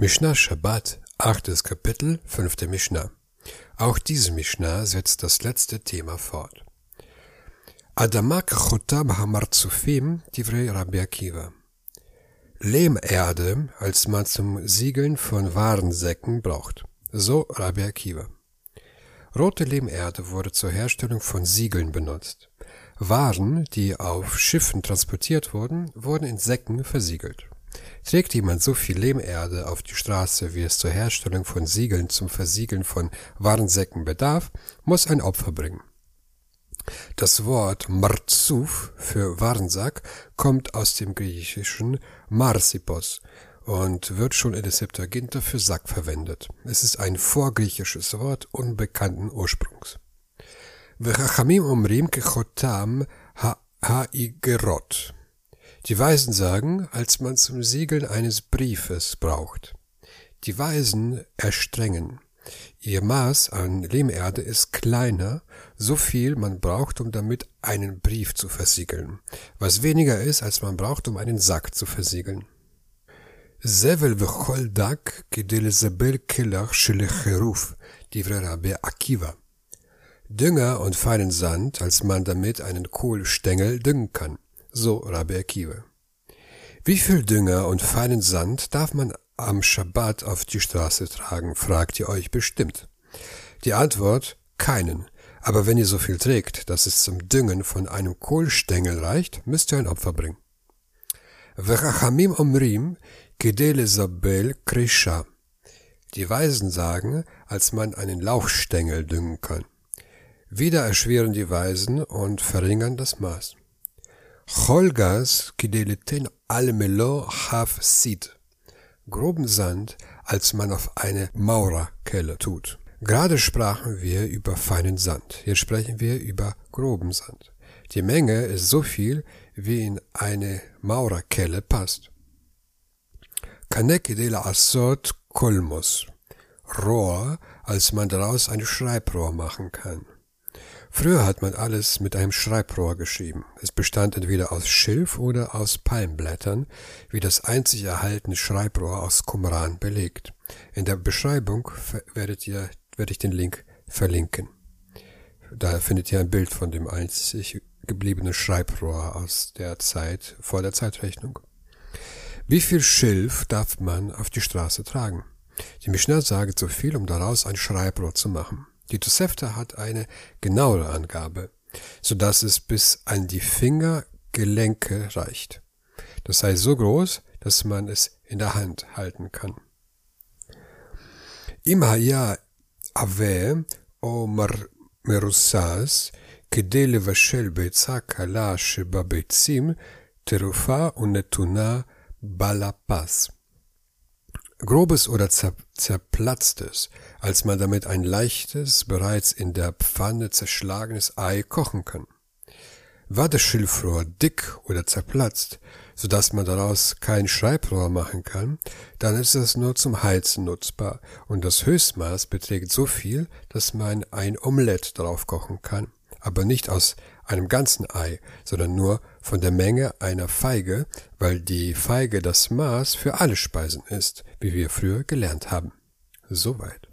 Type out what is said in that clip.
Mishnah Shabbat, achtes Kapitel, fünfte Mishnah. Auch diese Mishnah setzt das letzte Thema fort. Adama Chotam Hamarzufim Divrei Rabbi Akiva. Lehmerde, als man zum Siegeln von Warensäcken braucht. So Rabbi Akiva. Rote Lehmerde wurde zur Herstellung von Siegeln benutzt. Waren, die auf Schiffen transportiert wurden, wurden in Säcken versiegelt. Trägt jemand so viel Lehmerde auf die Straße, wie es zur Herstellung von Siegeln zum Versiegeln von Warensäcken bedarf, muss ein Opfer bringen. Das Wort Marzuf für Warensack kommt aus dem griechischen Marsipos und wird schon in der Septuaginta für Sack verwendet. Es ist ein vorgriechisches Wort unbekannten Ursprungs. Ha'igerot. Die Weisen sagen, als man zum Siegeln eines Briefes braucht. Die Weisen erstrengen. Ihr Maß an Lehmerde ist kleiner, so viel man braucht, um damit einen Brief zu versiegeln, was weniger ist, als man braucht, um einen Sack zu versiegeln. Kedel zebel kelach shelecheruf, divre Rabbi Akiva. Dünger und feinen Sand, als man damit einen Kohlstängel düngen kann so Rabbi Akiva. Wie viel Dünger und feinen Sand darf man am Schabbat auf die Straße tragen, fragt ihr euch bestimmt. Die Antwort, keinen. Aber wenn ihr so viel trägt, dass es zum Düngen von einem Kohlstängel reicht, müsst ihr ein Opfer bringen. V'chachamim omrim gedele sabel krisha. Die Weisen sagen, als man einen Lauchstängel düngen kann. Wieder erschweren die Weisen und verringern das Maß. Cholgas kideleten almelo haf sid. Groben Sand, als man auf eine Maurerkelle tut. Gerade sprachen wir über feinen Sand. Jetzt sprechen wir über groben Sand. Die Menge ist so viel, wie in eine Maurerkelle passt. Kanek idela asot kolmos. Rohr, als man daraus ein Schreibrohr machen kann. Früher hat man alles mit einem Schreibrohr geschrieben. Es bestand entweder aus Schilf oder aus Palmblättern, wie das einzig erhaltene Schreibrohr aus Qumran belegt. In der Beschreibung werdet ihr, werde ich den Link verlinken. Da findet ihr ein Bild von dem einzig gebliebenen Schreibrohr aus der Zeit vor der Zeitrechnung. Wie viel Schilf darf man auf die Straße tragen? Die Mishnah sagt so viel, um daraus ein Schreibrohr zu machen. Die Tosefta hat eine genauere Angabe, so dass es bis an die Fingergelenke reicht. Das heißt so groß, dass man es in der Hand halten kann. Im היה ave o מרוסס כדי לבשל ביצה קלה שבביצים, תרופה ונתונה בלפס grobes oder zer zerplatztes, als man damit ein leichtes, bereits in der Pfanne zerschlagenes Ei kochen kann. War das Schilfrohr dick oder zerplatzt, so dass man daraus kein Schreibrohr machen kann, dann ist es nur zum Heizen nutzbar und das Höchstmaß beträgt so viel, dass man ein Omelett drauf kochen kann, aber nicht aus einem ganzen Ei, sondern nur von der Menge einer Feige, weil die Feige das Maß für alle Speisen ist, wie wir früher gelernt haben. Soweit.